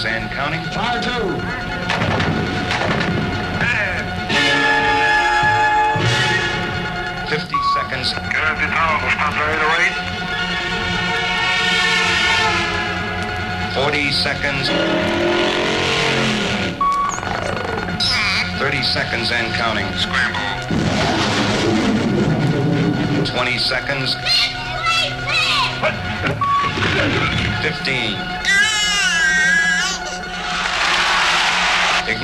years and counting. Fire two. Fifty seconds. Curve the town, stop right away. 40 seconds. 30 seconds and counting. Scramble. 20 seconds. 15.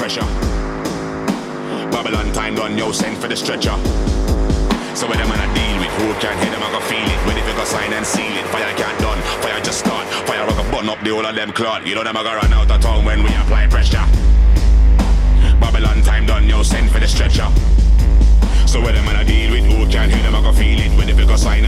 Pressure. Babylon time done, yo, send for the stretcher. So when them a deal with who can hit them, I go feel it. When if you go sign and seal it, fire can't done, fire just start. Fire I go burn up the whole of them clot. You know them a go run out of town when we apply pressure. Babylon time done, yo, send for the stretcher. So when them a deal with who can hit them, I go feel it. When if you go sign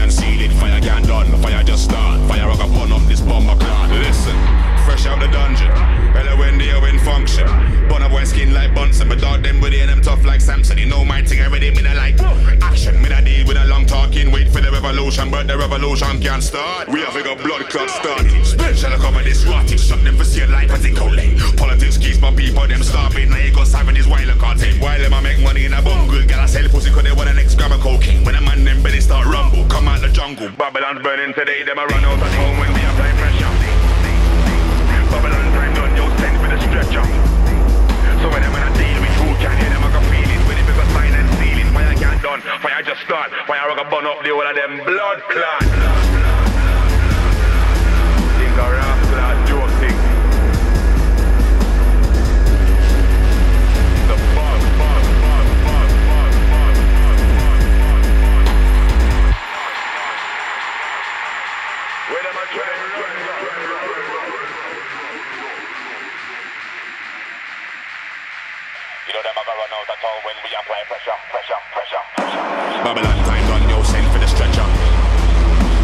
but the revolution can't start. We have a blood clot start. Special this rotting, shut them for see life as it late. Politics keeps my people them starving. Now you got seven this while I can't take. While them I make money in a bungle, girl I sell pussy cause they want the next gram of cocaine. When a man them belly start rumble, come out the jungle. Babylon's burning today, them I run out of home when we done. Fire just start. Fire I can burn up the whole of them blood clot. The bug, bug, bug, bug, bug, bug, bug, You know them a go run out of town when we apply pressure. Babylon time done, yo, send for the stretcher.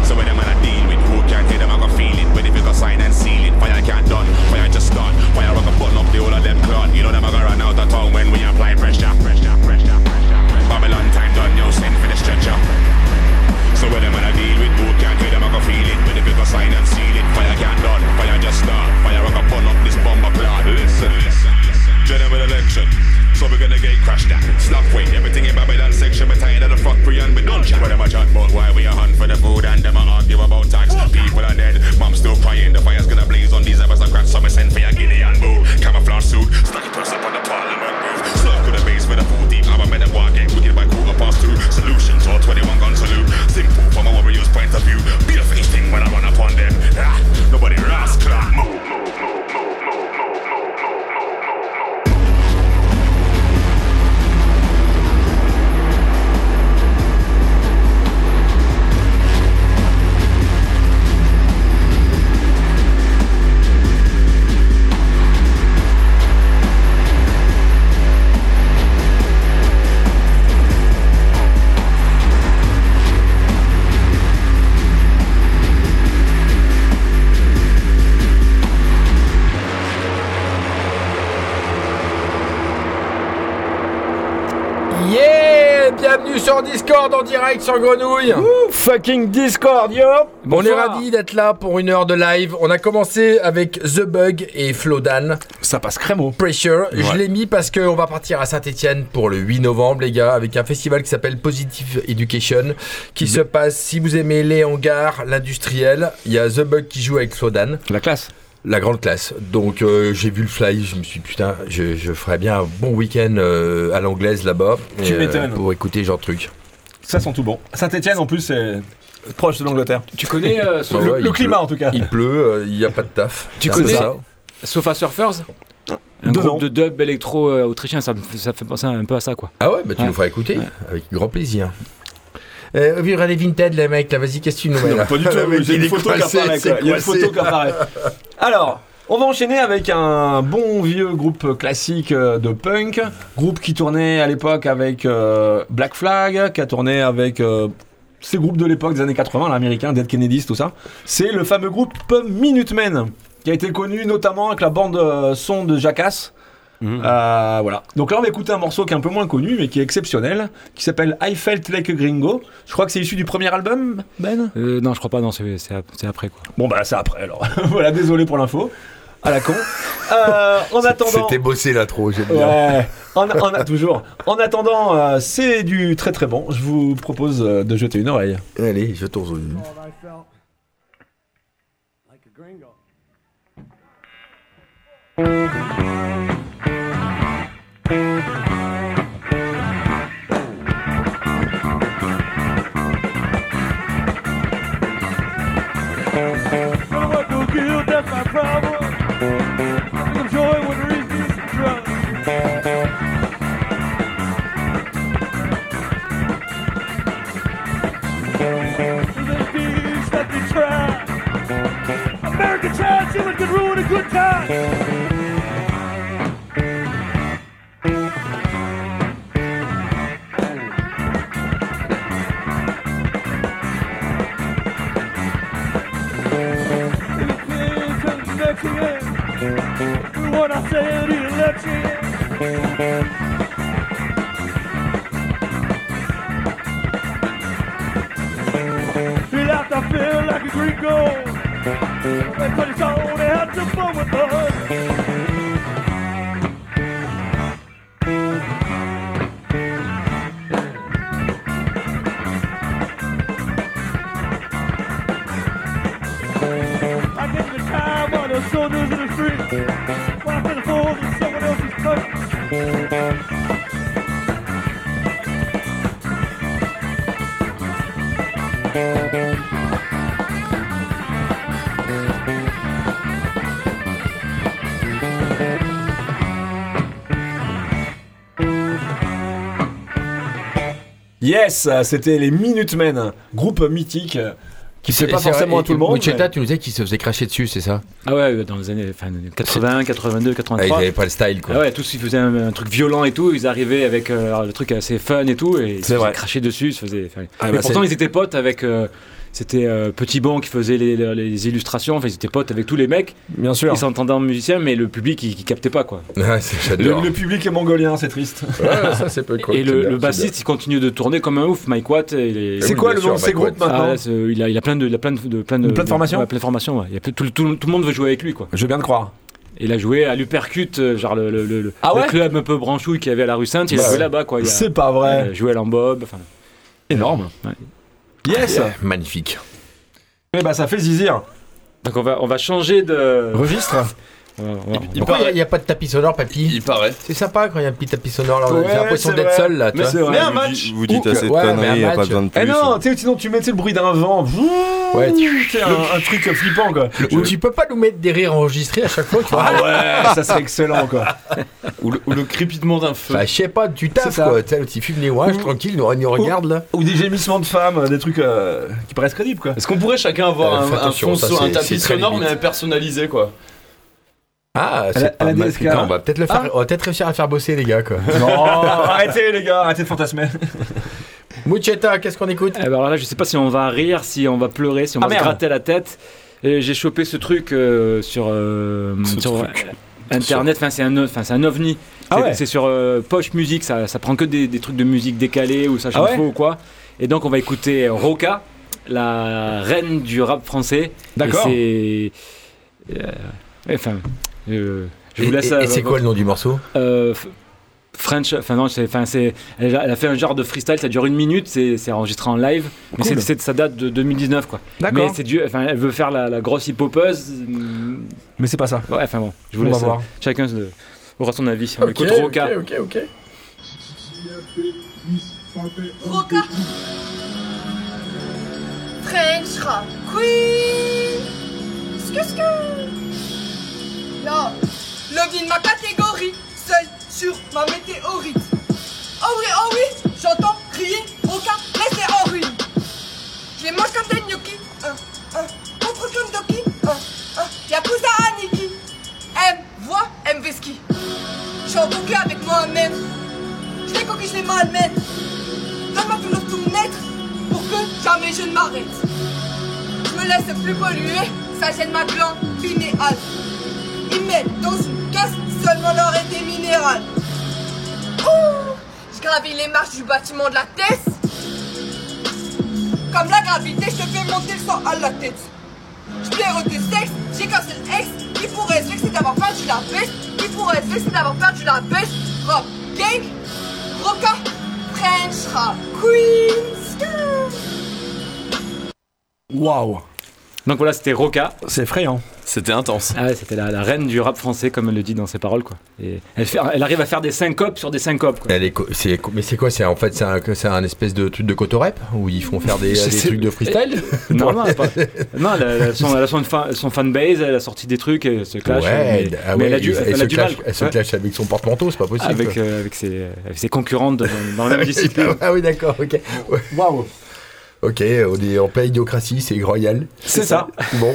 So when them a deal with who can't hear them, I go feel it. When if you go sign and seal it, fire can't done, fire just start. Fire I go burn up the whole of them clot. You know them a go run out of town when we apply pressure, pressure, pressure, pressure. Babylon time done, yo, send for the stretcher. So when them a deal with who can't hear them, I go feel it. When if you go sign and seal it, fire can't done, fire just start. Fire I go burn up this bomber clot. Listen, listen, listen. General election. So we're gonna get crashed. Slap weight, everything in Babylon section. We're tired of the fuck pre and we don't chat. When them a chat about why we are hunt for the food and them a argue about tax. People are dead, mom's still crying. The fire's gonna blaze on these cracks. So we send for your guinea and boo. Camouflage Discord en direct sur Grenouille Fucking Discord, yo On est ravis d'être là pour une heure de live. On a commencé avec The Bug et Flodan. Ça passe crémeau. Pressure. Je l'ai mis parce qu'on va partir à Saint-Etienne pour le 8 novembre, les gars, avec un festival qui s'appelle Positive Education, qui se passe, si vous aimez les hangars, l'industriel, il y a The Bug qui joue avec Flodan, La classe. la grande classe. Donc euh, j'ai vu le fly, je me suis dit, putain, je, je ferais bien un bon week-end euh, à l'anglaise là-bas. Tu m'étonnes. Pour écouter genre de truc. Ça sent tout bon. Saint-Etienne, en plus, c'est proche de l'Angleterre. Tu connais euh, Le, ouais, le il climat pleut. en tout cas. Il pleut, euh, il n'y a pas de taf. Tu C'est un peu connais ça. Sofa Surfers? Un groupe de dub électro euh, autrichien, ça, me fait- ça fait penser un peu à ça quoi. Ah ouais, bah tu Ouais. nous feras écouter, avec grand plaisir. Euh, vivre les Vinted, les mecs, là, vas-y, qu'est-ce que tu nous mets là Pas du tout, Le mec, j'ai il une est photo qui coincé, apparaît. c'est quoi. Il y a une coincé. photo qui apparaît. Alors, on va enchaîner avec un bon vieux groupe classique euh, de punk. Groupe qui tournait à l'époque avec euh, Black Flag, qui a tourné avec euh, ces groupes de l'époque des années 80, l'américain, Dead Kennedys, tout ça. C'est le fameux groupe Minutemen, qui a été connu notamment avec la bande euh, son de Jackass. Euh, voilà. Donc là, on va écouter un morceau qui est un peu moins connu, mais qui est exceptionnel, qui s'appelle I Felt Like a Gringo. Je crois que c'est issu du premier album, Ben? Euh, non, je crois pas, non, c'est après quoi. Bon bah c'est après alors. voilà, désolé pour l'info. À la con. Euh, en attendant. C'était bossé l'intro, j'aime bien. Ouais, en, en- toujours. En attendant, euh, c'est du très très bon. Je vous propose euh, de jeter une oreille. Allez, je tourne. chance you, it could ruin a good time. What I said, election. I feel like a Greek gold. Everybody's gonna have some fun with us. soldiers in the street, laughing someone else's Yes, c'était les Minutemen, groupe mythique euh, qui plaît pas forcément à tout le monde. Mucheta, mais- tu nous disais qu'il se faisait cracher dessus, c'est ça Ah ouais, dans les années enfin, 80, 82, ah, Ils 83. avaient pas le style, quoi. Ah ouais, tous ils faisaient un, un truc violent et tout, ils arrivaient avec euh, le truc assez fun et tout, et ils se C'est vrai. faisaient cracher dessus, ils se faisaient. Ah mais bah, pourtant ils étaient potes avec. euh, c'était euh, Petit Bon qui faisait les, les- les illustrations, enfin ils étaient potes avec tous les mecs, Bien sûr. ils s'entendaient en musicien, mais le public il, il captait pas quoi. Ouais, Le, public est mongolien, c'est triste. Ouais, ça, c'est pas cool. et le, bien, bassiste il continue de tourner comme un ouf, Mike Watt. il est- C'est oui, quoi bien le nom de Mike groupes. Ah, maintenant là, c'est- il, a, il a plein de, il a plein de, de- plein de, plein de formations ouais, plein de formations. Il y a tout, le- tout le- tout le monde veut jouer avec lui quoi. Je viens de croire. Il a joué à l'Upercut, euh, genre le, le, le- Ah le club un peu branchouille qu'il y avait à la rue Sainte. Il a Bah joué là-bas quoi. Il C'est pas il vrai. a joué à Lambob. Enfin, Énorme. Ouais. Yes. Yeah, Magnifique. Eh bah ça fait zizir. donc on va, on va changer de. Registre. Il Pourquoi il n'y a, pas de tapis sonore, papy Il paraît. C'est sympa quand il y a un petit tapis sonore. là. Ouais, J'ai l'impression c'est d'être seul là. tu Mais vois. c'est vrai. Mais un vous match. Vous dites assez de conneries, y a match. pas besoin de plus. Eh non, tu sais, sinon tu mets tu le bruit d'un vent. Ouais, tu sais, un, un truc flippant quoi. Ou tu peux pas nous mettre des rires enregistrés à chaque fois, tu vois. Ah ouais, ça serait excellent quoi. Ou le, ou le crépitement d'un feu. Bah, je sais pas, tu C'est taffes ça. quoi. Tu sais, le petit film les ouages, Ou- tranquille, nous, nous regarde là. Ou des gémissements de femmes, des trucs euh, qui paraissent crédibles quoi. Est-ce qu'on pourrait chacun avoir Euh, un, c'est- tapis c'est sonore mais personnalisé quoi? Ah, c'est pas elle a des mal. Putain, on va peut-être le faire. Ah. On va peut-être réussir à le faire bosser, les gars quoi. Non, arrêtez les gars, arrêtez de fantasmer. Mucheta, qu'est-ce qu'on écoute? Eh ben alors là, je sais pas si on va rire, si on va pleurer, si on Ah, va se merde. gratter la tête. Et j'ai chopé ce truc euh, sur, euh, Ce sur, truc. euh, internet. Enfin, c'est un, enfin, c'est un ovni. Ah C'est- ouais. C'est sur euh, Poche Music. Ça, ça prend que des, des trucs de musique décalés ou ça Ah ouais faux ou quoi. Et donc, on va écouter Roca, la reine du rap français. D'accord. Et c'est. euh, enfin. Euh, je vous Et- laisse. et- euh, Et c'est quoi le nom du morceau? Euh, French, enfin non, c'est, enfin c'est, elle a, elle a fait un genre de freestyle, ça dure une minute, c'est, enregistré en live, mais Cool. c'est, c'est- ça date de 2019 quoi. D'accord. Mais c'est du, enfin elle veut faire la, la grosse hip-hopeuse, hum, Mais c'est pas ça. ouais, enfin bon, je vous On va laisse, voir. euh, chacun aura son avis. On écoute Roca. ok, ok. French rap queen. Sku Là, login ma catégorie, seul sur ma météorite. Oh oui, oh oui, j'entends crier aucun laissé en ruine. Je les mange comme des gnocchis, un, un, contre comme Doki, un, un, Yakuza Aniki. M, voix, M, Veski. Je suis en boucle avec moi-même. Je les coquille, je les malmène. Donne-moi toujours tout naître pour que jamais je ne m'arrête. Je me laisse plus polluer, ça gêne ma glande pinéale. Ils mettent dans une caisse seulement l'or et des minérales. Ouh, je gravis les marches du bâtiment de la tête. Comme la gravité, je te fais monter le sang à la tête. Je plaire tes sexes, j'ai qu'un seul ex qui pourrait se vexer d'avoir perdu la peste, qui pourrait se vexer d'avoir perdu la peste. Rock, gang, roca, French, rap, queen, Waouh, Donc voilà, c'était Roca. c'est effrayant. C'était intense. Ah ouais, c'était la, la reine du rap français, comme elle le dit dans ses paroles, quoi. Et elle, fait- elle arrive à faire des syncopes sur des syncopes, quoi. Elle est co- c'est co- mais c'est quoi C'est en fait c'est un, c'est un espèce de truc de cotorep où ils font faire des, trucs de freestyle? Non, non, pas- non, elle son, elle a son, fan- son fanbase, elle a sorti des trucs, elle se clash. ouais, mais, ah mais elle a du, elle, elle se a du clash, mal. elle se Ouais. clash avec son porte-manteau, c'est pas possible. Avec, euh, avec, ses, avec ses concurrentes dans, dans la même discipline. ah oui d'accord, ok. Waouh, Ok, on est en pleine idiocratie, c'est royal. c'est ça. Bon.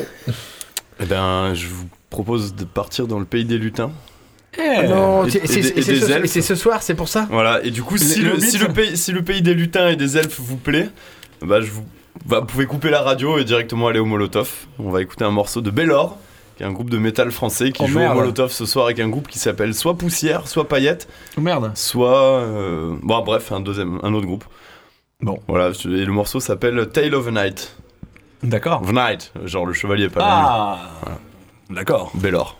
Eh ben, je vous propose de partir dans le pays des lutins. Eh, non, et- c'est ce, soir, c'est pour ça Voilà, et du coup, si Le- le, le si, beat. le pays, si le pays des lutins et des elfes vous plaît, bah, je vous, bah, vous pouvez couper la radio et directement aller au Molotov. On va écouter un morceau de Bellor, qui est un groupe de métal français qui Oh, joue merde. au Molotov ce soir avec un groupe qui s'appelle soit Poussière, soit Paillette, Merde. soit. euh, Bon, bref, un, deuxième, un autre groupe. Bon. Voilà, et le morceau s'appelle Tale of a Night. D'accord. Of Night, genre le chevalier, pas Ah, d'accord. Bellor.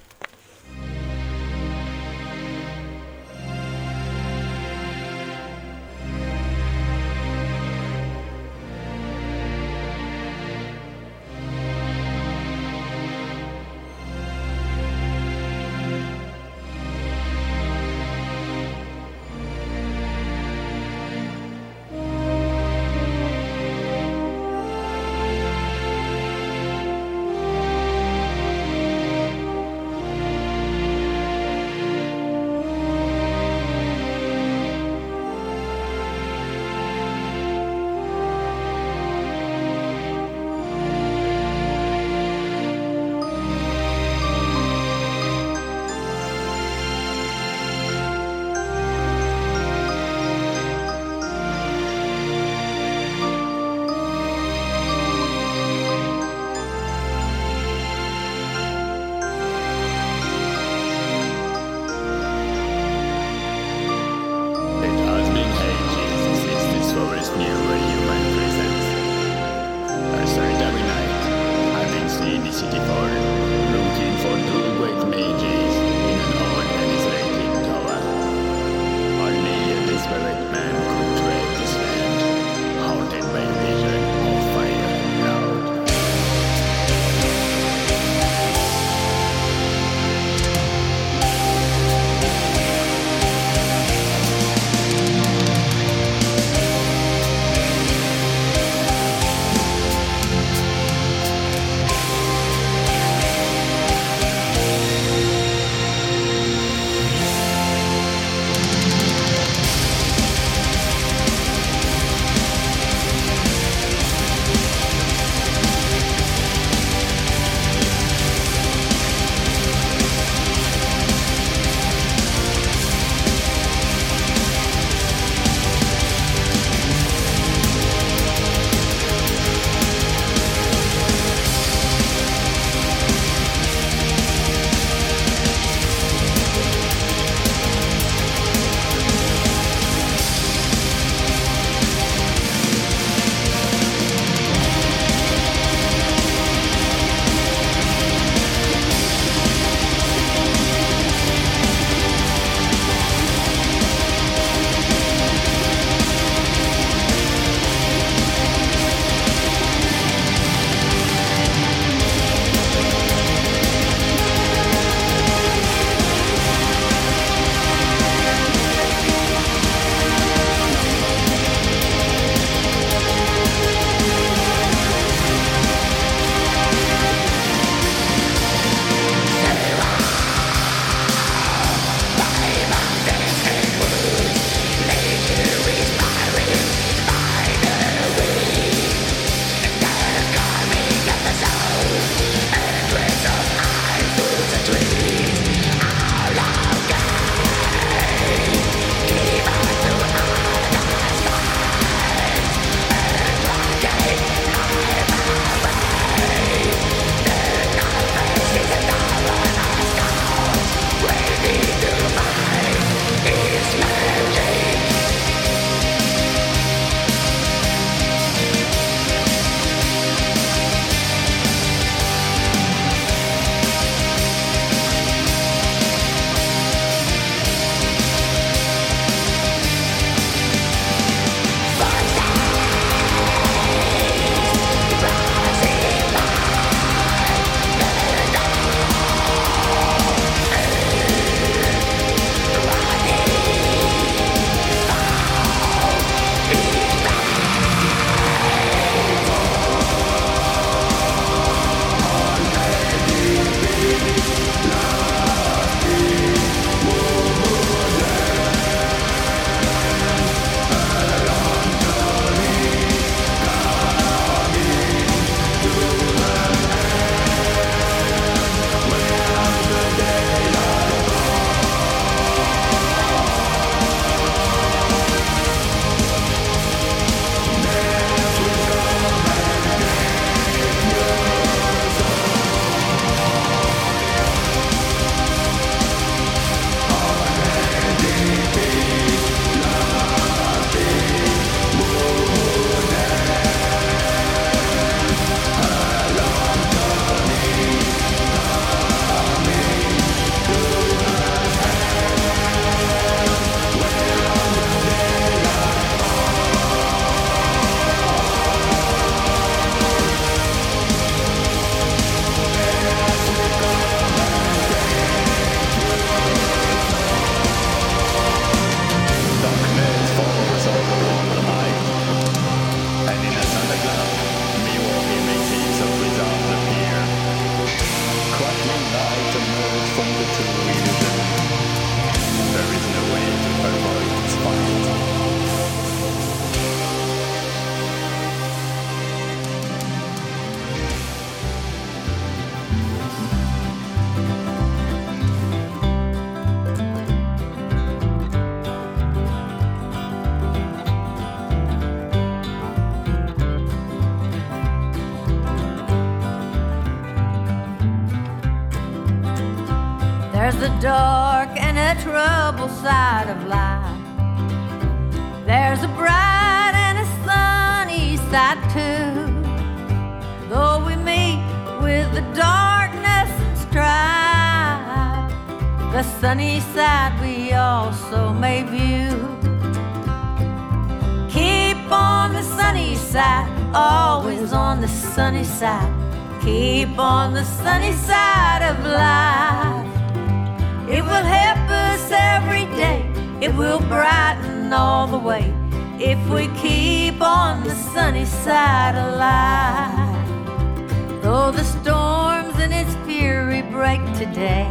It will brighten all the way if we keep on the sunny side of life. Though the storms in its fury break today,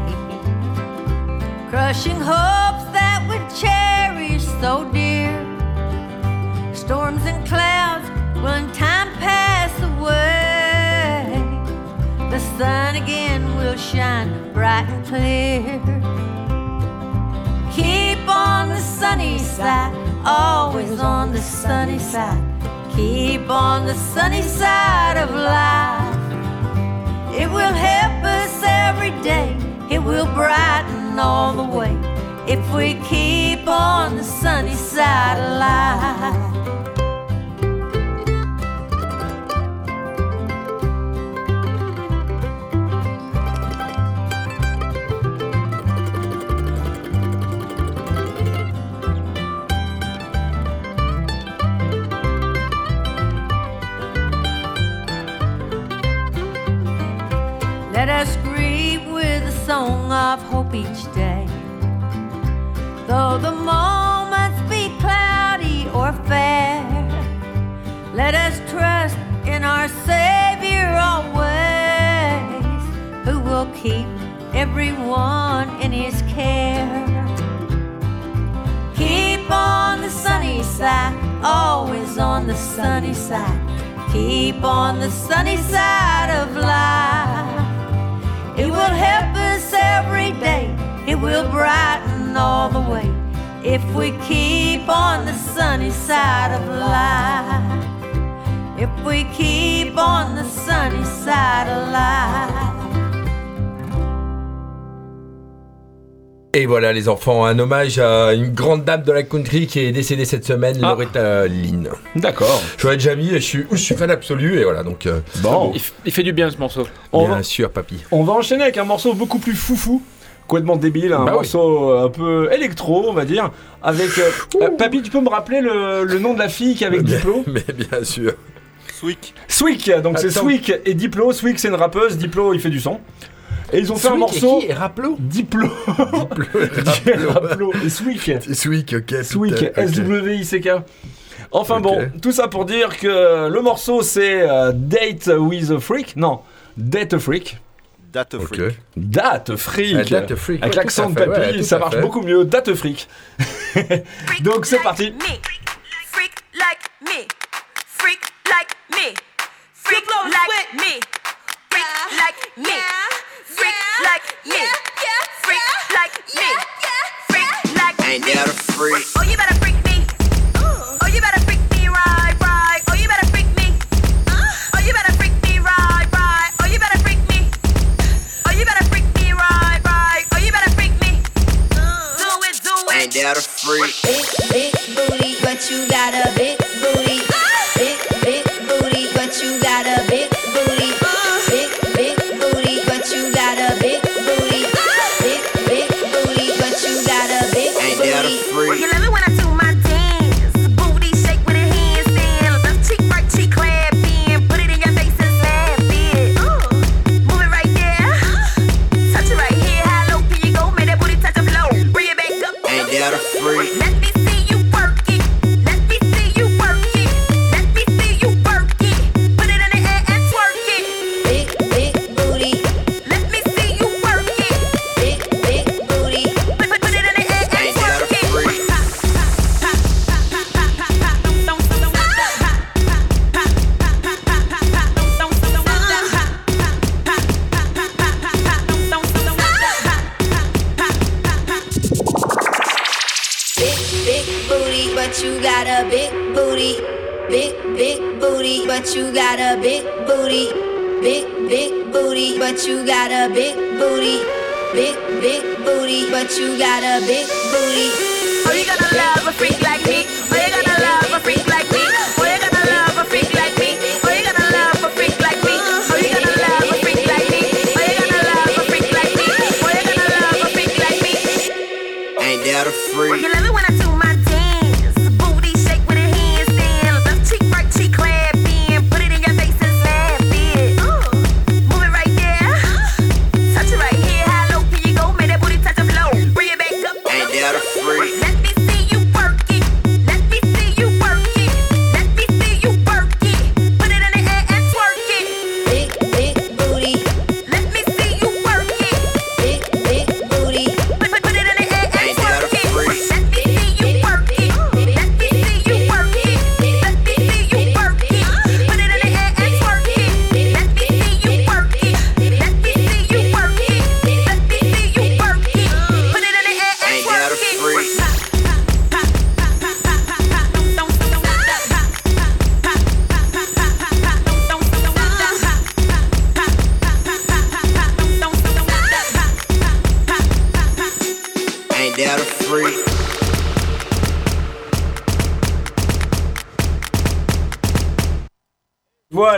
crushing hopes that we cherish so dear. Storms and clouds will in time pass away. The sun again will shine bright and clear. Keep on the sunny side, always on the sunny side. Keep on the sunny side of life. It will help us every day. It will brighten all the way if we keep on the sunny side of life. Song of hope each day. Though the moments be cloudy or fair, let us trust in our Savior always, who will keep everyone in his care. Keep on the sunny side, always on the sunny side. Keep on the sunny side of life. It will help every day. It will brighten all the way if we keep on the sunny side of life. Et voilà les enfants, un hommage à une grande dame de la country qui est décédée cette semaine, Ah. Loretta Lynn. D'accord. J'aurais déjà mis, je suis, je suis fan absolu et voilà donc. euh, Bon, Il, fait du bien ce morceau. on bien va, sûr, papy. on va enchaîner avec un morceau beaucoup plus foufou. Complètement débile, un Bah morceau euh, un peu électro, on va dire. Avec. euh, euh, Papy, tu peux me rappeler le, le nom de la fille qui est avec Diplo Mais bien sûr. Swick. Swick, donc c'est. Swick et Diplo. Swick, c'est une rappeuse, Diplo, il fait du son. Et ils ont fait un morceau. Et qui? Raplo? Diplo. Raplo. Et Swick. Sweet, ok. Swick. S-W-I-C-K. Enfin bon, tout ça pour dire que le morceau c'est euh, Date with a Freak. Non, Date a Freak. Date freak. Date Freak. Ah, Date Freak, Avec ouais, l'accent de papy, ouais, ça marche beaucoup mieux. Date Freak. Donc c'est like parti. Me. Freak like me. Freak like me. Freak like me. Freak like me. Freak like me. Freak like me. Freak like me. Ain't that a freak? Oh, you better freak me. Oh, you better freak me right, right. Oh, you better freak me. Oh, you better freak me right, right. Oh, you better freak me. Oh, you better freak me right, right. Oh, you better freak me. Do it, do it. Ain't that a freak? Big, big booty, but you got a big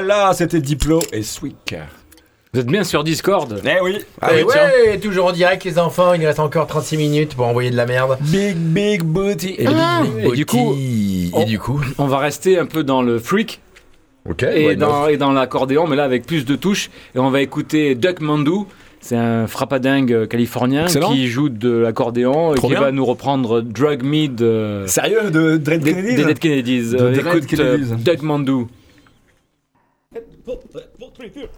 Voilà, c'était Diplo et Sweek. Vous êtes bien sur Discord Eh oui. Ah oui, ouais, toujours en direct les enfants, il reste encore 36 minutes pour envoyer de la merde. Big, big booty. Et, le Ah, Big Big et du coup, Booty. on- et du coup, On va rester un peu dans le freak ok. et why not? dans, et dans l'accordéon, mais là avec plus de touches. Et on va écouter Duck Mandu. C'est un frappadingue californien Excellent. qui joue de l'accordéon et Trop qui bien. va nous reprendre Drug Me de, Sérieux de Dread des, Kennedy des Dead Kennedys. De Euh, Dead écoute euh, Kennedys. Duck Mandu. I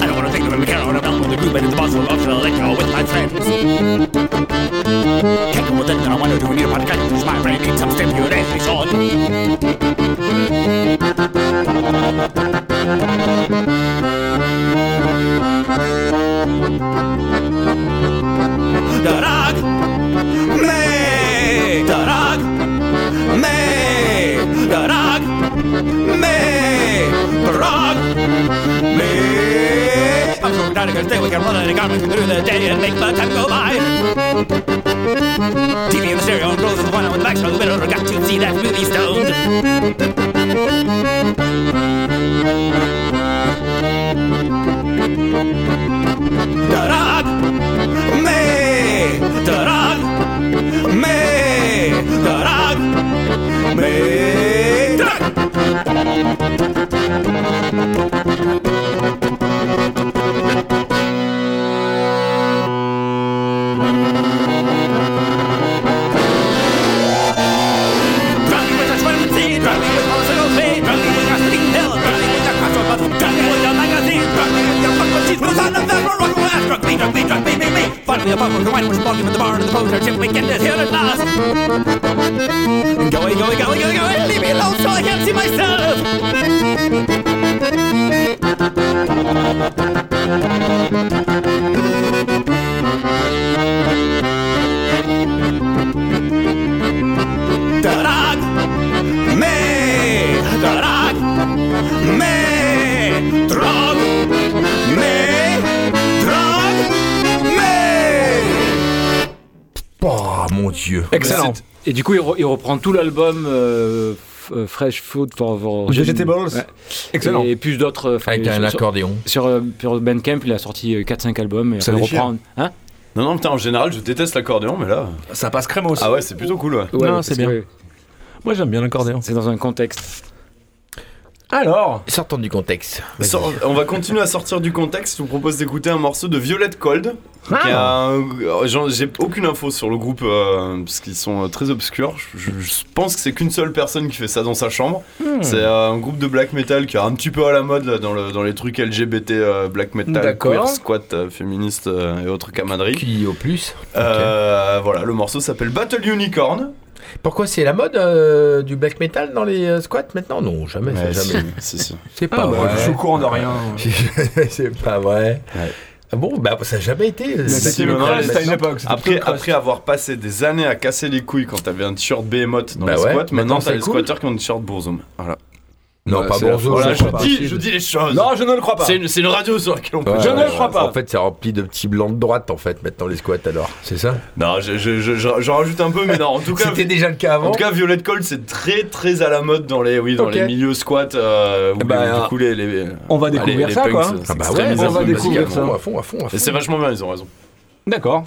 don't wanna take the mechanical about the group and it's possible of electro with my friends. Can't go with it, I wanna do a new podcast. Cause my brain needs some stimulation. Gonna stay. We can run out of garments through the day and make the time go by. TV in the stereo and closes the one with the back, so the middle got to see that movie stoned. Darag, me, darag, me, darag, me, darag. Thank you. Excellent. Et du coup, il, re- il reprend tout l'album euh, euh, Fresh Food for, for Vegetables. Ouais. Excellent. Et plus d'autres. euh, Avec un sur- accordéon. Sur, sur Bandcamp, il a sorti euh, 4-5 albums et Ça reprend. Hein Non, non, putain, en général, je déteste l'accordéon, mais là. Ça passe crémos. Ah ouais, c'est plutôt cool, ouais. C'est bien. Moi j'aime bien l'accordéon. C'est dans un contexte. Alors, Sortons du contexte. On va continuer à sortir du contexte. Je vous propose d'écouter un morceau de Violette Cold. j'en- J'ai aucune info sur le groupe euh, parce qu'ils sont euh, très obscurs. Je, pense que c'est qu'une seule personne qui fait ça dans sa chambre. C'est euh, un groupe de black metal qui est un petit peu à la mode là, dans, le- dans les trucs LGBT, euh, black metal, queer, squat, euh, féministe euh, et autres camaraderies. Qui au plus. Euh, Voilà, le morceau s'appelle Battle Unicorn. Pourquoi c'est la mode euh, du black metal dans les euh, squats maintenant? Non, jamais, Ouais, c'est jamais. C'est ah, pas bah, vrai. je suis au courant de rien. c'est pas vrai. Ouais. Ah bon, bah ça a jamais été. euh, à une époque. Après, avoir passé des années à casser les couilles quand t'avais un t-shirt Behemoth dans Bah les ouais, squats, maintenant, c'est t'as les cool. squatteurs qui ont un t-shirt Bourzoum. Voilà. Non, pas Bonzo. Voilà, je dis, je dis les choses. Non, je ne le crois pas. C'est une, c'est une radio sur laquelle on peut. Ouais, Je ne le crois ouais. pas. En fait, c'est rempli de petits blancs de droite, en fait, maintenant, les squats, alors. C'est ça? Non, je, je, je, je- je rajoute un peu, mais non, en tout cas. C'était déjà le cas avant En tout cas, Violet Cold, c'est très très à la mode dans les, oui, dans les milieux squats. Euh, où Bah, les- du coup, les, les- on va bah, découvrir les- ça, quoi. punks, Ah c'est bah ouais, on va découvrir ça. À fond, à fond, à fond. Et c'est vachement bien, ils ont raison. D'accord.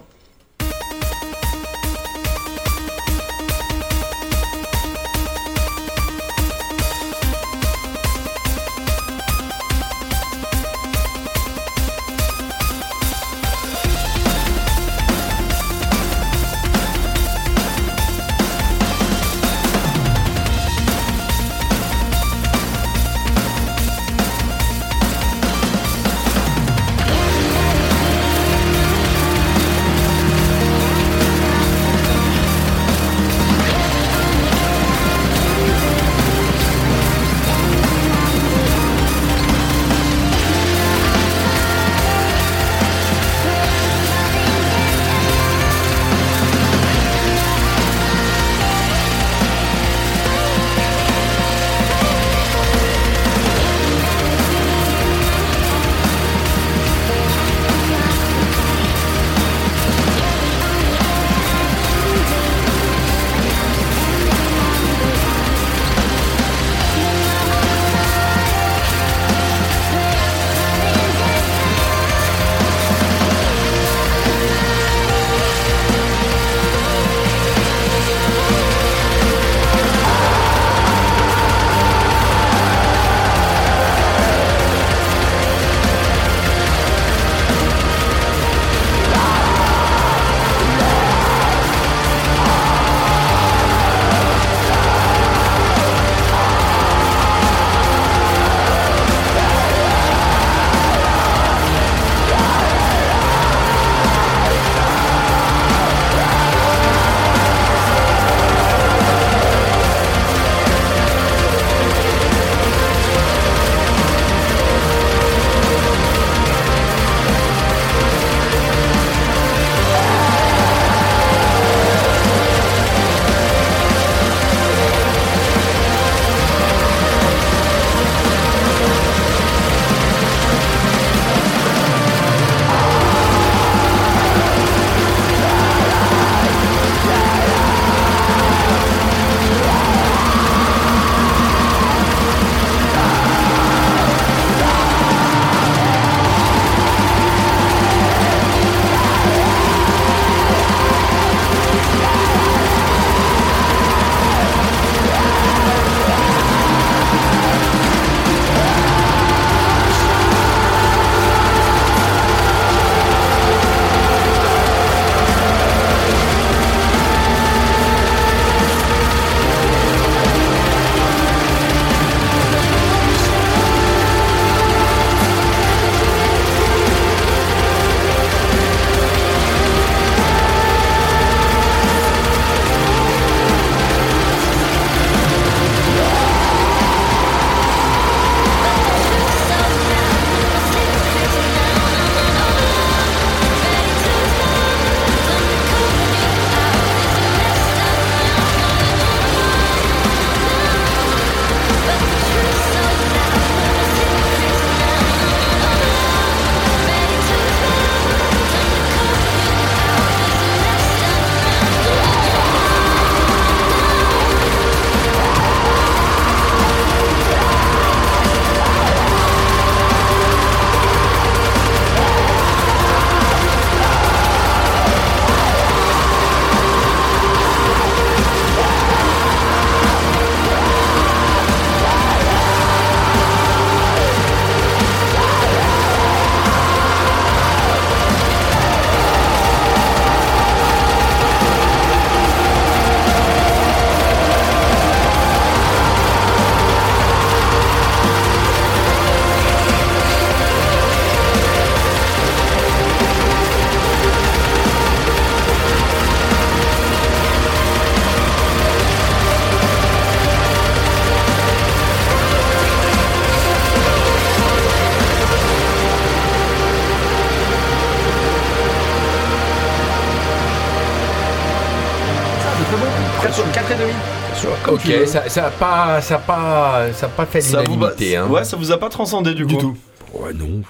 Ok, veux. ça, ça a pas, ça a pas, ça a pas fait l'unanimité. Hein. ouais, ça vous a pas transcendé du coup tout. Ouais, non.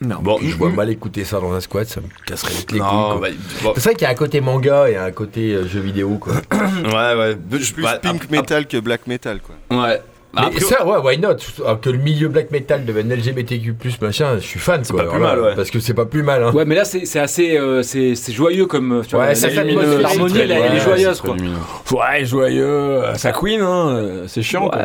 Non. Bon, je vois mal écouter ça dans un squat, ça me casserait les couilles. Bah, bon, C'est vrai qu'il y a un côté manga et un côté euh, jeu vidéo, quoi. ouais, ouais. Plus Bah, pink ap- metal que black metal, quoi. Ouais. Mais après- ça, ouais, why not Alors Que le milieu black metal devienne LGBTQ+, machin, je suis fan, quoi. pas plus mal, ouais. Parce que c'est pas plus mal, hein. Ouais, mais là, c'est c'est assez. euh, c'est c'est joyeux comme. Tu vois, L'harmonie, elle, elle est joyeuse, c'est quoi. lumineux. Ouais, joyeux. euh, Ça queen, hein. euh, C'est chiant. quoi.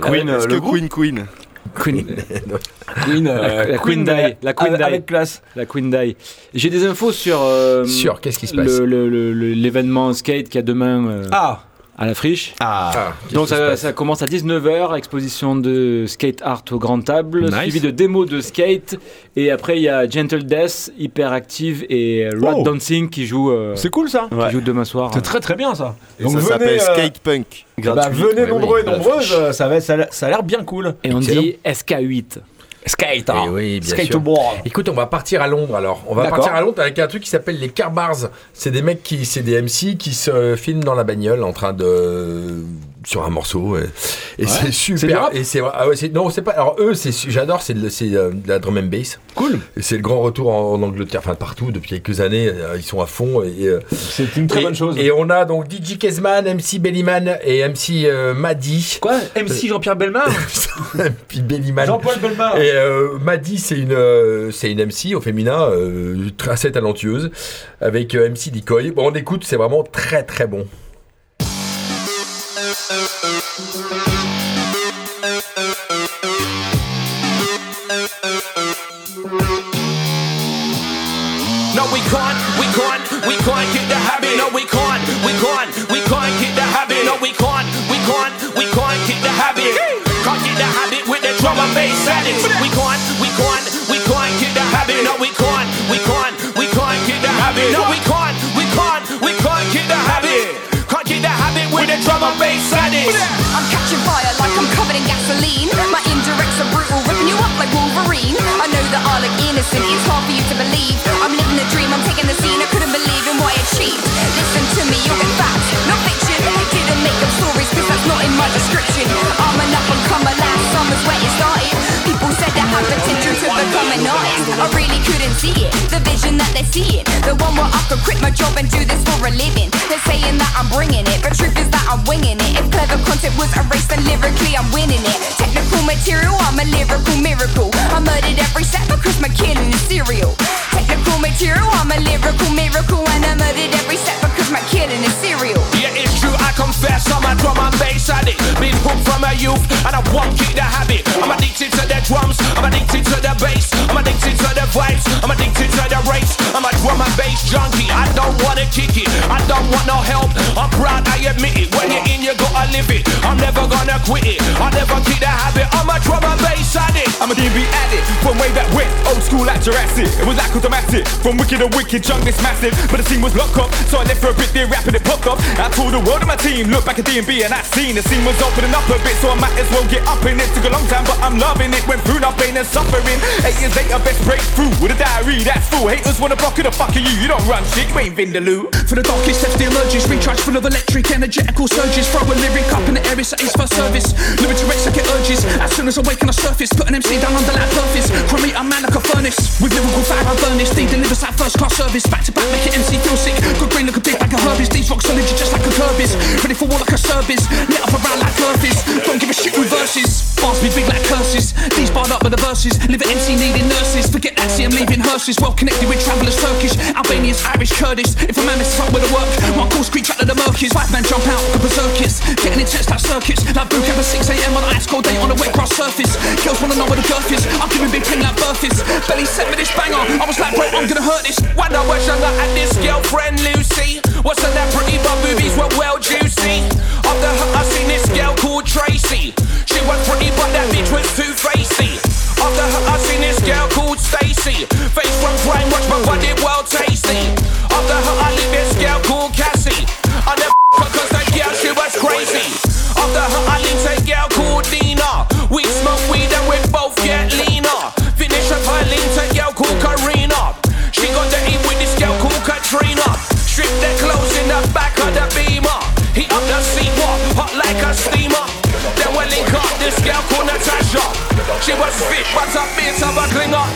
Queen, euh, le Queen Queen Queen, Queen, euh, La- la Queen mais die, la Queen die. avec classe. la Queen Die. J'ai des infos sur. euh, Sur, qu'est-ce qui se passe L'événement skate qu'il y a demain euh, Ah. À la friche. Ah. Ah, Donc ça, commence à 19h, exposition de skate art au grand table, Nice. suivi de démos de skate, et après il y a Gentle Death, Hyperactive et Rad Oh. Dancing qui jouent, euh, C'est cool ça. qui jouent demain soir. C'est très très bien ça. Et Donc ça venez, s'appelle euh, Skate Punk. Bah, venez Ouais, nombreux oui, et la nombreuses, euh, ça, va, ça, a l'air- ça a l'air bien cool. Et on Excellent. dit SK8. Skate, Eh hein. oui, bien sûr. skateboard. Écoute, on va partir à Londres alors. On va partir à Londres avec un truc qui s'appelle les car bars. C'est des mecs qui, c'est des MC qui se filment dans la bagnole en train de sur un morceau et, et c'est C'est du super. Et c'est ah ouais, non, c'est pas. Alors eux, c'est j'adore, c'est de, euh, de la drum and bass. Cool. Et c'est le grand retour en, en Angleterre, enfin partout depuis quelques années. euh, Ils sont à fond et. euh, C'est une très et- bonne chose. Et on a donc DJ Kezman, MC Bellyman et MC euh, Maddy. Quoi? MC Jean-Pierre Belmar Puis Bellyman. Jean-Paul Belmar. Et euh, Maddy, c'est une, euh, c'est une MC au féminin, très assez talentueuse, avec MC Decoy. Bon, on écoute, c'est vraiment très très bon. No, we can't, we can't, we can't get the habit. No, we can't, we can't, we can't get the habit. No, we can't, we can't, we can't get the habit. Can't get the habit with the drum and bass addicts. We can't, we can't, we can't get the habit. No, we can't, we can't, we can't get the habit. No, we can't, drum and bass addicts. I'm catching fire like I'm covered in gasoline. My indirects are brutal, ripping you up like Wolverine. I know that I look innocent, it's hard for you to believe. I'm living the dream, I'm taking the scene, I couldn't believe in what I achieved. Listen to me, you'll get I could quit my job and do this for a living. They're saying that I'm bringing it, but truth is that I'm winging it. If clever content was erased, then lyrically I'm winning it. Technical material, I'm a lyrical miracle. I murdered every step because my killing is serial. Technical material, I'm a lyrical miracle, and I murdered every step because my killing is serial. Yeah, it's true, I confess I'm a drum and bass addict. Been hooked from a youth and I won't kick the habit. I'm addicted to the drums, I'm addicted to the bass I'm addicted to the vibes, I'm addicted to the race. I'm a drum and bass junkie, I don't wanna kick it I don't want no help, I'm proud I admit it When you're in you gotta live it, I'm never gonna quit it I never kick the habit, I'm a drum and bass addict. I'm a DB addict from way back when, old school like Jurassic. It was like automatic, from wicked to wicked, junk this massive. But the scene was locked up, so I left for a bit there, rapping it popped up. I told the world of my team, look back at DB and I seen the scene was opening up a bit, so I might as well get up in it. Took a long time, but I'm loving it. Went through enough pain and suffering. Eight years later, best breakthrough with a diary that's full. Haters wanna block it, the fuck are you? You don't run shit, you ain't Vindaloo. For the darkest depths, the emerges Recharge full of electric, energetical surges Throw a lyric up in the air, it's first service Living to rest, I get urges As soon as I wake on the surface Put an MC down under that surface Cremate a man like a furnace With lyrical fire, I burn this D delivers that first class service. Back to back, make it MC feel sick. Good green like a big bag of herbies. These rock solid, you just like a curb is Ready for war like a service. Lit up around like curves Don't give a shit with verses. Bars be big like curses. These barred up with the verses. Live at MC needing nurses. Forget that, see I'm leaving hearses. Well connected with travellers Turkish Albanians, Irish, Kurdish. If a man misses up with the work My cool screech out of the murkies. Five man jump out, the berserkers Getting intense like circuits. Like boot camp at 6am on an ice cold day On a wet grass surface. Girls wanna know where the girth is. I'm giving big pain like birth is. Belly set with this banger. I was like bro I'm gonna hurt this When I was younger, had this girlfriend Lucy. What's that pretty but boobies were well juicy. Of a clinger.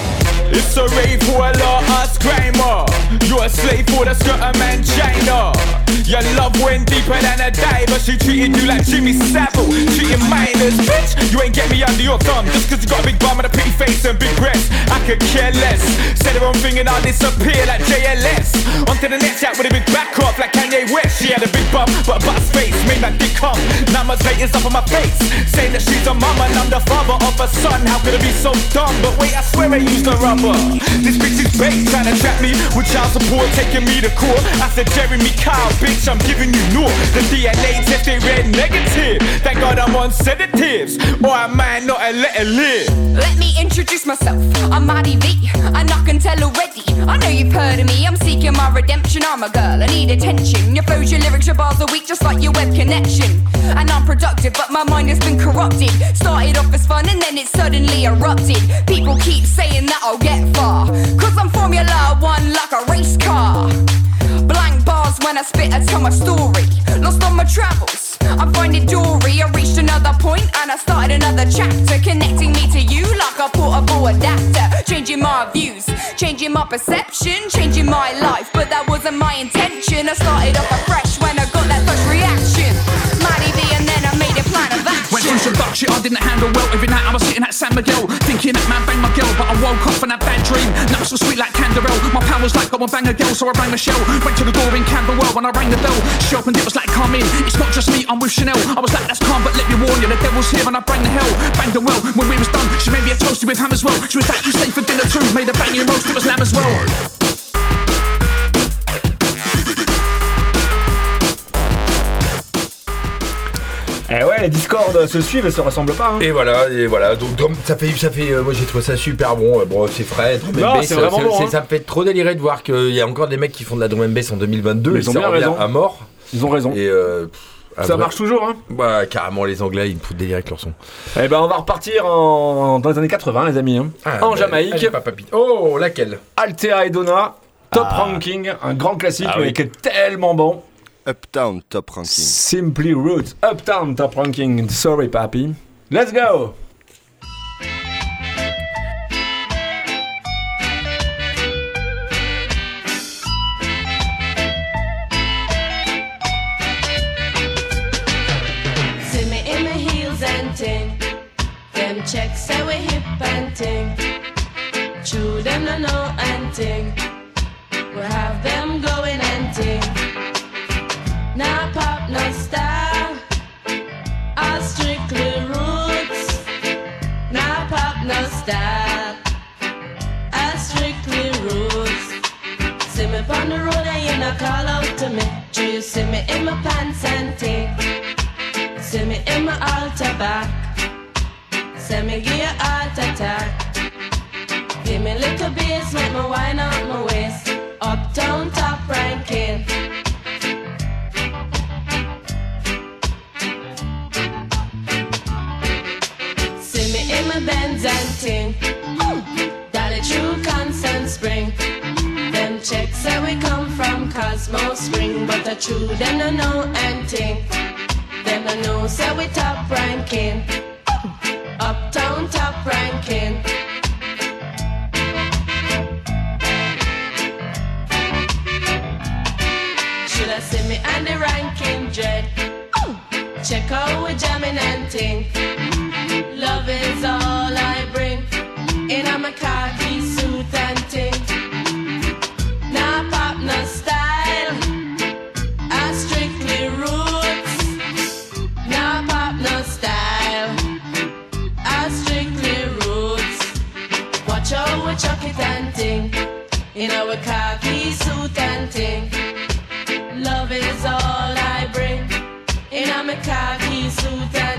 It's a rave for a lot of screamer. You're a slave for the skirt man China. Your love went deeper than a diver. She treated you like Jimmy Savile, treating minors. Bitch, you ain't get me under your thumb just cause you got a big bum and a pretty face and big breasts. I could care less. Said the wrong thing and I'll disappear like JLS. Onto the next chat with a big back off like Kanye West. She had a big bum, but a butt face made that dick come. Now my ratings up on my face. Saying that she's a mama and I'm the father of a son. How could I be so dumb? But wait, I swear I used the rubber. This bitch is bait trying to trap me with child support, taking me to court. I said, Jeremy Kyle, bitch, I'm giving you no. The DNA test they red negative. Thank God I'm on sedatives, or I might not let it live. Let me introduce myself. I'm Maddie V, and I can tell already. I know you've heard of me. I'm seeking my redemption. I'm a girl. I need attention. Your flows, your lyrics, your bars are weak, just like your web connection. And I'm productive, but my mind has been corrupted. Started off as fun, and then it suddenly erupted. People keep saying that I'll get far, cause I'm Formula One like a race car. When I spit, I tell my story. Lost on my travels, I'm finding jewelry. I reached another point and I started another chapter, connecting me to you like a portable adapter. Changing my views, changing my perception, changing my life. But that wasn't my intention. I started off afresh when I got that first reaction. Mighty V, and then I made a plan of action. Went through some dark shit I didn't handle well. Every night I was sitting at San Miguel, thinking that man banged my girl. But I woke up and that So sweet like Canderel. My power was like, go and bang a girl, so I rang Michelle. Went to the door in Camberwell when I rang the bell. She opened it, was like, come in. It's not just me, I'm with Chanel. I was like, that's calm, but let me warn you, the devil's here and I bang the hell. Banged the well. When we was done, she made me a toasty with ham as well. She was like, you stay for dinner too. Made a banging roast, it was lamb as well. Eh ouais, les Discord se suivent et se ressemblent pas. Hein. Et voilà, et voilà. Donc ça fait, ça fait. euh, moi j'ai trouvé ça super bon. Euh, Bon, c'est frais. Drum and Non, bass, c'est vraiment c'est- bon, hein. Ça me fait trop délirer de voir qu'il y a encore des mecs qui font de la drum and bass en 2022. Mais et ils ont bien raison. À mort. Ils ont raison. Et euh, Ça vrai- marche toujours, hein Bah carrément les Anglais ils me foutent délire avec leur son. Eh ben, on va repartir en... dans les années 80, les amis. hein. Ah, en bah, Jamaïque. Oh laquelle? Altea et Donna, Top Ranking, un grand classique, Ah mais oui. qui est tellement bon. Uptown Top Ranking. Simply Roots, Uptown Top Ranking. Sorry, papi. Let's go! See me in my heels and ting. Them checks say we hip and ting. True them no know and ting. Style. All strictly rules. See me on the road and you not call out to me. Do you see me in my pants and ting? See me in my altar back. Say me give you heart attack. Give me little bass, make me wine out my waist. Uptown top ranking. Benz and ting. Dolly true constant spring. Them checks say we come from Cosmo Spring, but the true them no know and ting. Them no know say we top ranking. Uptown top ranking. Should I see me and the ranking dread? Check out we jamming and ting. In our khaki suit and ting. Love is all I bring. In a khaki suit and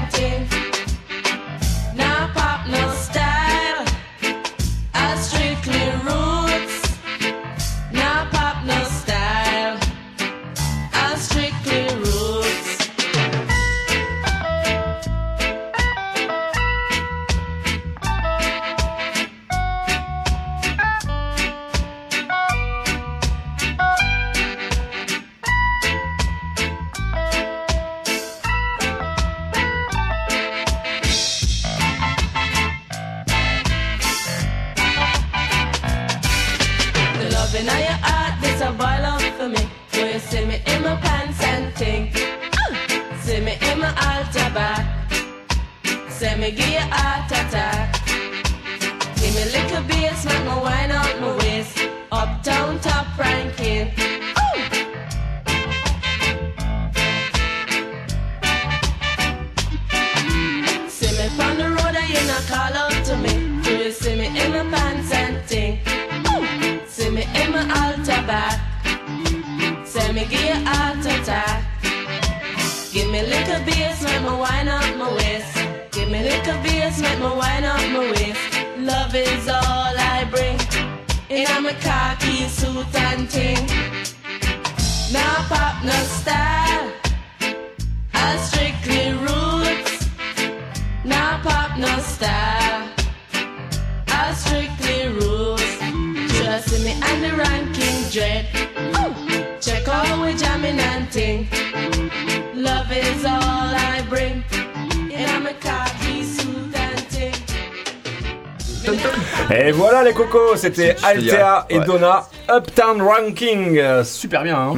c'était Altea et Ouais. Donna, Uptown Ranking. Euh, Super bien, hein.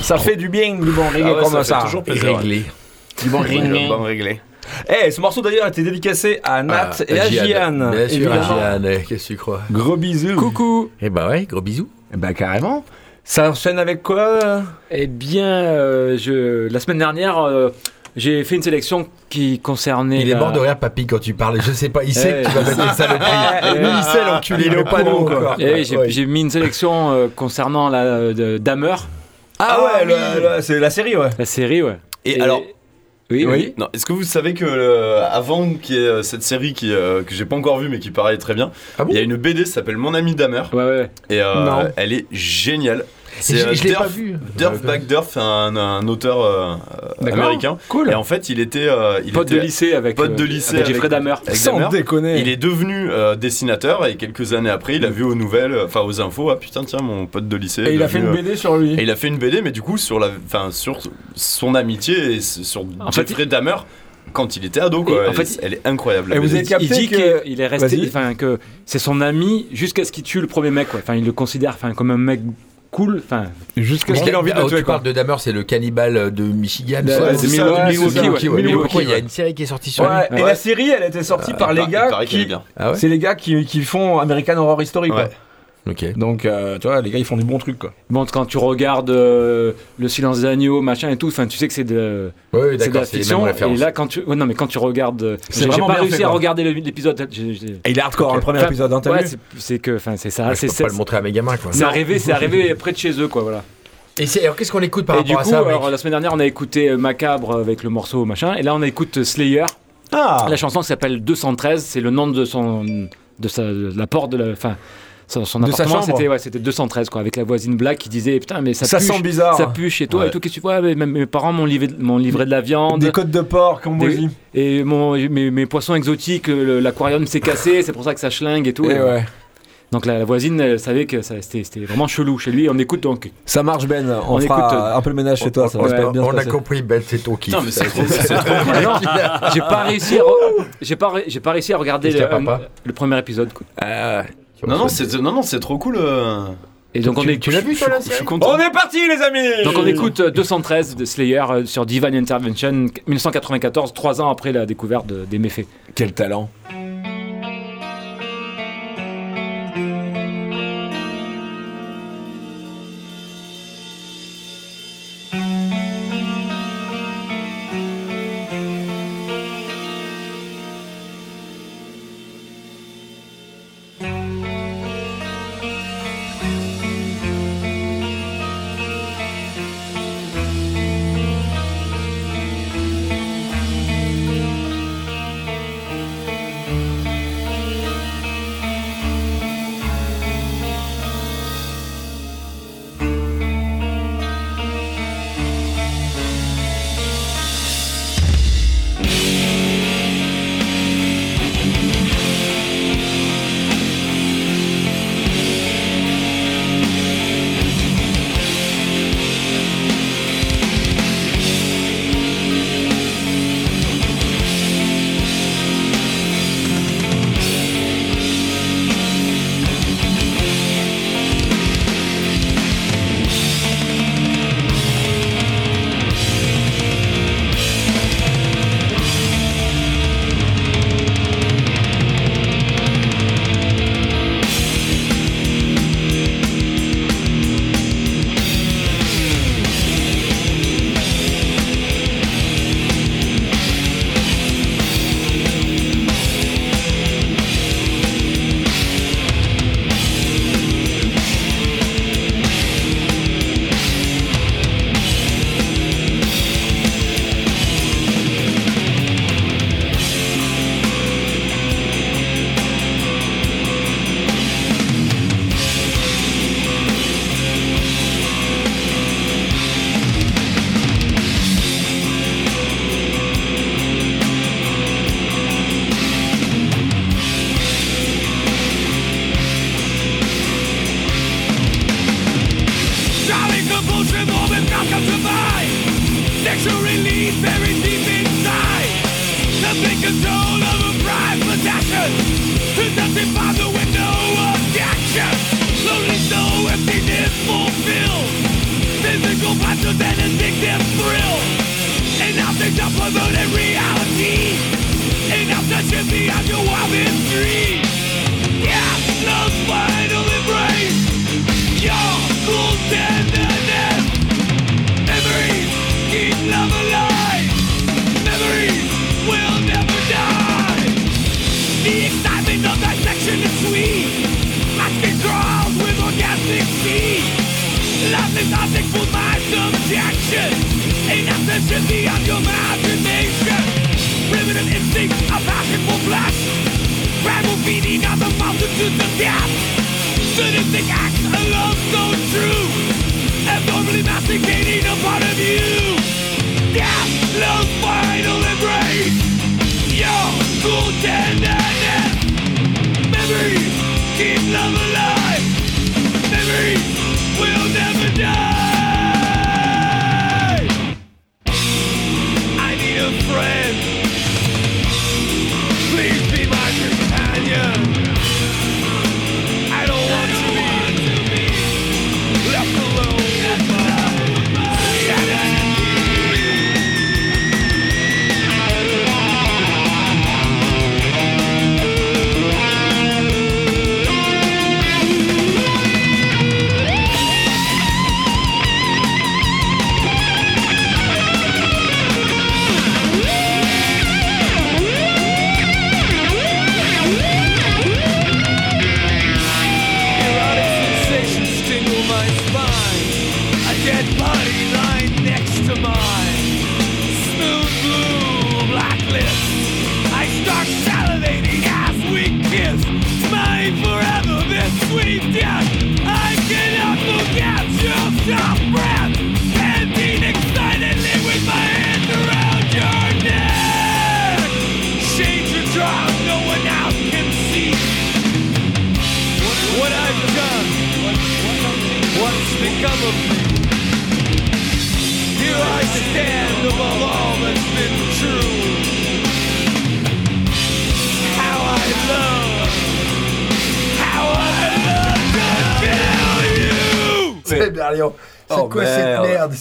Ça fait du bien, du bon reggae Ah ouais, comme ça toujours plaisir, Réglé. Du bon reggae. Bon réglé. Eh, ce morceau d'ailleurs était dédicacé à Nat Ah, et à Gian. Bien sûr, à Gian, qu'est-ce que tu crois? Gros bisous. Coucou. Eh bah ouais, gros bisous. Eh ben carrément. Ça enchaîne avec quoi? Eh bien, euh, je, la semaine dernière, euh, j'ai fait une sélection qui concernait. Il est la- mort de rire, papy, quand tu parles. Je sais pas, il sait Eh, que tu vas mettre une saloperie. Lui, il sait l'enculé, il est nous encore. Eh, j'ai Ouais. j'ai mis une sélection euh, concernant la de- Dahmer, Ah, ouais, le- le- c'est la série, ouais. la série, ouais. Et alors, Oui, Oui. oui. Non, est-ce que vous savez que euh, avant qu'il y ait euh, cette série qui, euh, que j'ai pas encore vue mais qui paraît très bien, Ah bon il y a une BD qui s'appelle Mon ami Damer Ouais, ouais. et euh, elle est géniale. Je- euh, je l'ai Durf- pas vue. Durf Backdurf, un, un auteur euh, américain. Cool. Et en fait, il était, euh, il Pote était de lycée avec, pote de euh, lycée avec avec- Jeffrey Dahmer. avec Sans Dahmer. déconner. Il est devenu euh, dessinateur et quelques années après, il a vu aux nouvelles, enfin aux infos, ah putain tiens mon pote de lycée. Et il a fait une BD sur lui. Et il a fait une BD, mais du coup sur la, enfin sur son amitié et sur En fait, Jeffrey Dahmer quand il était ado. Quoi. En Elle- fait, elle est incroyable. Et vous avez capté il dit que- qu'il est resté, enfin que c'est son ami jusqu'à ce qu'il tue le premier mec. Enfin, il le considère, enfin, comme un mec cool. Enfin, Jusqu'à ce qu'il ait envie de oh, tuer, tu quoi. parles de Dahmer, c'est le cannibale de Michigan. Milwaukee, Milwaukee, ouais. ouais. Milwaukee, Il y a une série qui est sortie sur Ouais, lui. et la série, elle était sortie Ah, par il les gars qui. Ah C'est les gars qui, qui font American Horror Story, quoi. Ouais. Ok. Donc, euh, tu vois, les gars, ils font du bon truc, quoi. bon, quand tu regardes euh, le silence des agneaux, machin et tout, enfin, tu sais que c'est de, ouais, c'est de la fiction. Et là, quand tu, ouais, non, mais quand tu regardes, euh, C'est j'ai pas bien réussi fait, à regarder l'épisode. j'ai- j'ai- Et il est hardcore, le premier épisode, hein, ouais, c'est- c'est que, enfin, c'est ça. Ouais, c'est Je peux c'est- pas le montrer à mes gamins, quoi. c'est arrivé, c'est arrivé près de chez eux, quoi, voilà. Et c'est- alors, qu'est-ce qu'on écoute par et du rapport coup, à ça, alors, la semaine dernière, on a écouté Macabre avec le morceau machin, et là, on écoute Slayer. Ah La chanson qui s'appelle 213, c'est le nom de son, de sa, de la porte de la, son, son De sa appartement, chambre. c'était ouais, c'était 213 quoi, avec la voisine black qui disait putain mais ça, Ça pue, sent bizarre. ça pue chez toi Ouais. et tout qu'est-ce que tu vois, mais même mes parents m'ont livré, livré de la viande. Des côtes de porc, comme Des- dit. Et mon, mes, mes poissons exotiques, l'aquarium s'est cassé, c'est pour ça que ça schlingue et tout. Et Et ouais. Donc la, la voisine, elle savait que ça- c'était vraiment chelou chez lui. On écoute donc. Ça marche, Ben. On, On fera écoute, euh, un peu le ménage chez toi. Ça va ouais, bien On a compris, Ben, c'est ton kiff. Putain, mais c'est Ça, non, j'ai pas réussi j'ai pas, pas réussi à regarder Qu'est-ce le, premier épisode. quoi. Non, non, c'est non, non, c'est trop cool. euh. Et donc on Tu- est, tu l'as vu, toi, la Je suis série content. On est parti, les amis Donc on écoute euh, 213 de Slayer euh, sur Divine Intervention 1994, trois ans après la découverte de- des méfaits. Quel talent.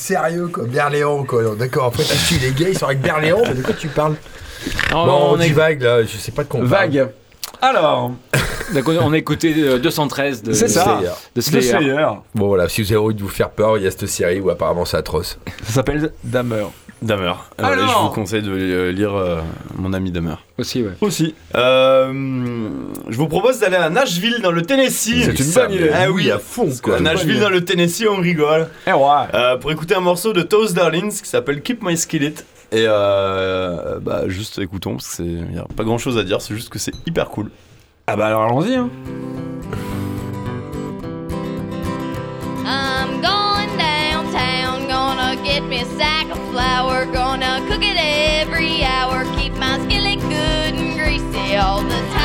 Sérieux quoi, Berléand quoi. D'accord, après tu suis les gars, ils sont avec Berléand, mais de quoi tu parles Non, Bon, on on est- dit vague là, je sais pas de quoi on parle. Vague. Alors, on a écouté euh, 213 de, C'est ça. Slayer. de Slayer. Bon voilà, si vous avez envie de vous faire peur, il y a cette série où apparemment c'est atroce. Ça s'appelle Damer. Damer. Euh, Alors et je vous conseille de euh, lire euh, mon ami Damer. Aussi, ouais. Aussi. Euh, je vous propose d'aller à Nashville dans le Tennessee. C'est une bonne idée. Ah Oui, oui, à fond, quoi. À Nashville dans le Tennessee, on rigole. Eh ouais. Euh, pour écouter un morceau de Toast Darlings qui s'appelle Keep My Skillet. Et euh, bah juste écoutons parce qu'il n'y a pas grand chose à dire, c'est juste que c'est hyper cool. Ah bah alors allons-y. Hein. I'm going downtown, gonna get me a sack of flour, gonna cook it every hour, keep my skillet good and greasy all the time, time,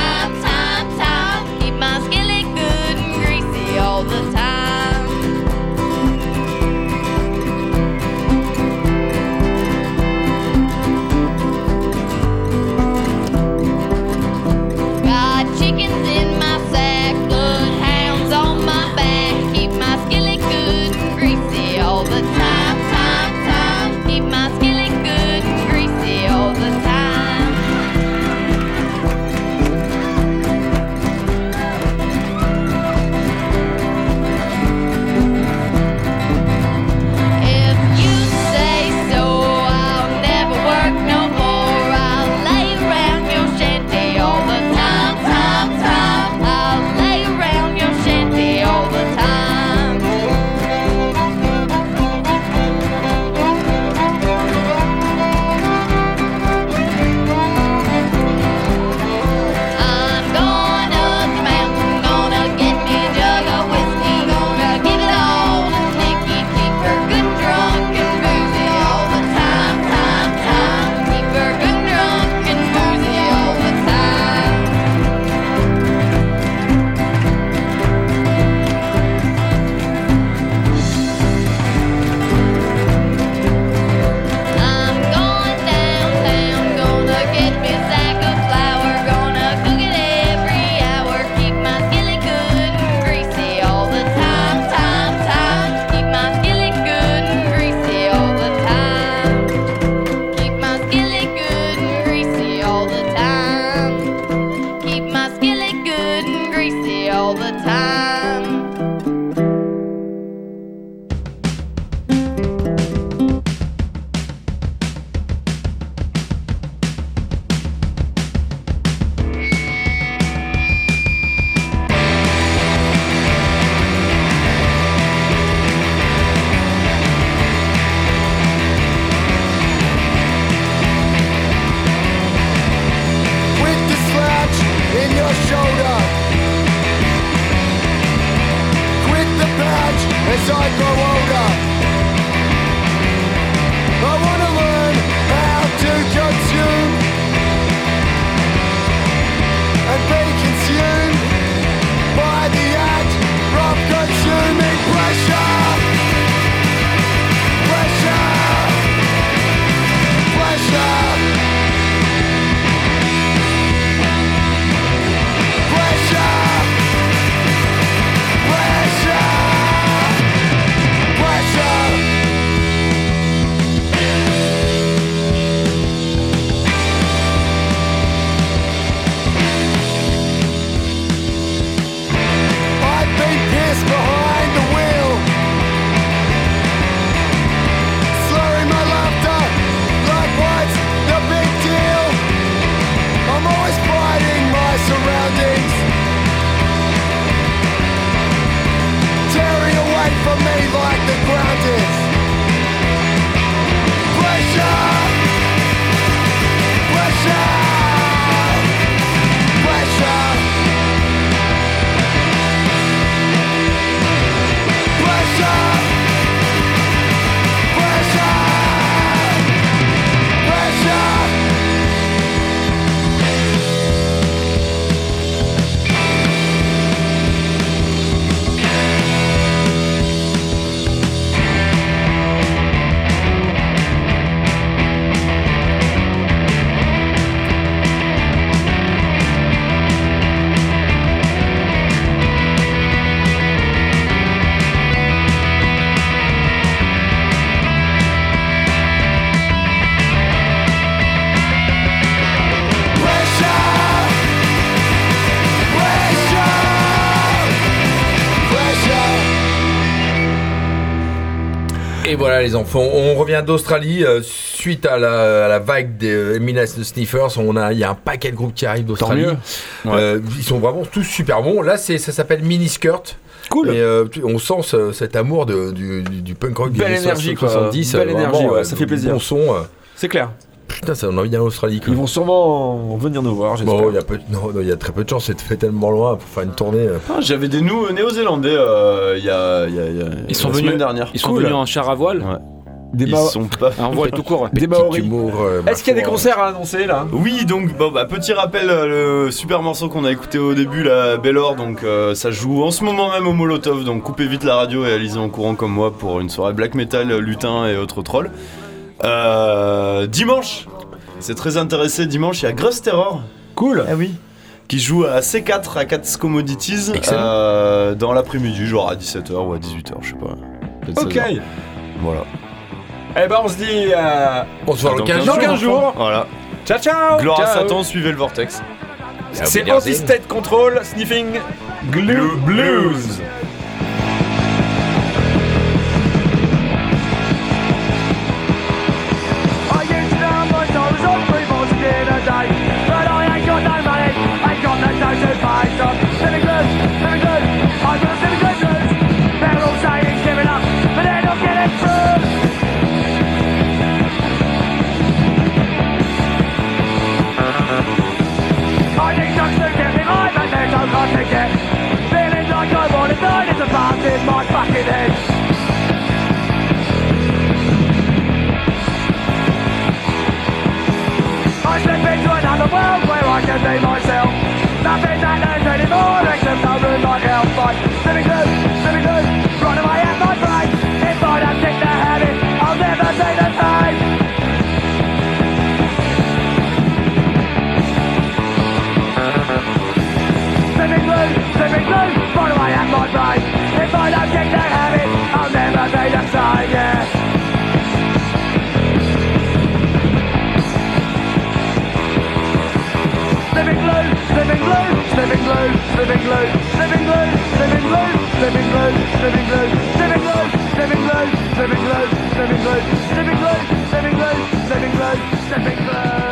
voilà les enfants, on revient d'Australie euh, suite à la, à la vague des euh, Eminas de Sniffers. On a, il y a un paquet de groupes qui arrivent d'Australie. Euh, ils sont vraiment tous super bons. Là, c'est, ça s'appelle Miniskirt. Cool. Et euh, on sent ce- cet amour de- du, punk rock des Belle années énergie, quoi. 70. Belle énergie, ouais, ça fait plaisir. Bon son. C'est clair. Putain, ça donne envie d'aller en Australie. Quoi. Ils vont sûrement venir nous voir, j'espère. Bon, il y a peu, non, non, il y a très peu de chance. C'est fait tellement loin pour faire une tournée. euh. Ah, J'avais des nous néo-zélandais euh, il y a, il y a- il y a- Ils sont la venus, semaine dernière. ils sont venus en char à voile. Des Ils Mao- sont pas. En voile tout court. ouais. Des Maoris. humour, euh, Est-ce qu'il y a des concerts à annoncer là? Oui, donc bon, bah, petit rappel, euh, le super morceau qu'on a écouté au début, la Bellor, donc euh, ça joue en ce moment même au Molotov, donc coupez vite la radio et allez en courant comme moi pour une soirée black metal, lutin et autres trolls. Euh, dimanche, c'est très intéressé, dimanche il y a Gross Terror. Cool. Ah oui. Qui joue à C4 à 4 Commodities Excellent. euh, dans l'après-midi, genre à 17h ou à 18h, je sais pas. Ok. 16h. Voilà. Eh ben on se dit euh, On se voit dans 15 dans jours. 15 jours. Voilà. Ciao ciao. Gloire à. Satan, suivez le vortex. C'est Anti-State Control, Sniffing Glue Blues. can be myself. Nothing that ends anymore except a room like hell. Fight, slipping through, slipping through, run away at my brain. If I don't kick the habit, I'll never be the same. Slipping through, slipping through. loose, living loose, living loose, living loose, living loose, living loose, living loose, living loose, living loose, living loose, living loose, living loose, living loose, living loose, living loose, living loose.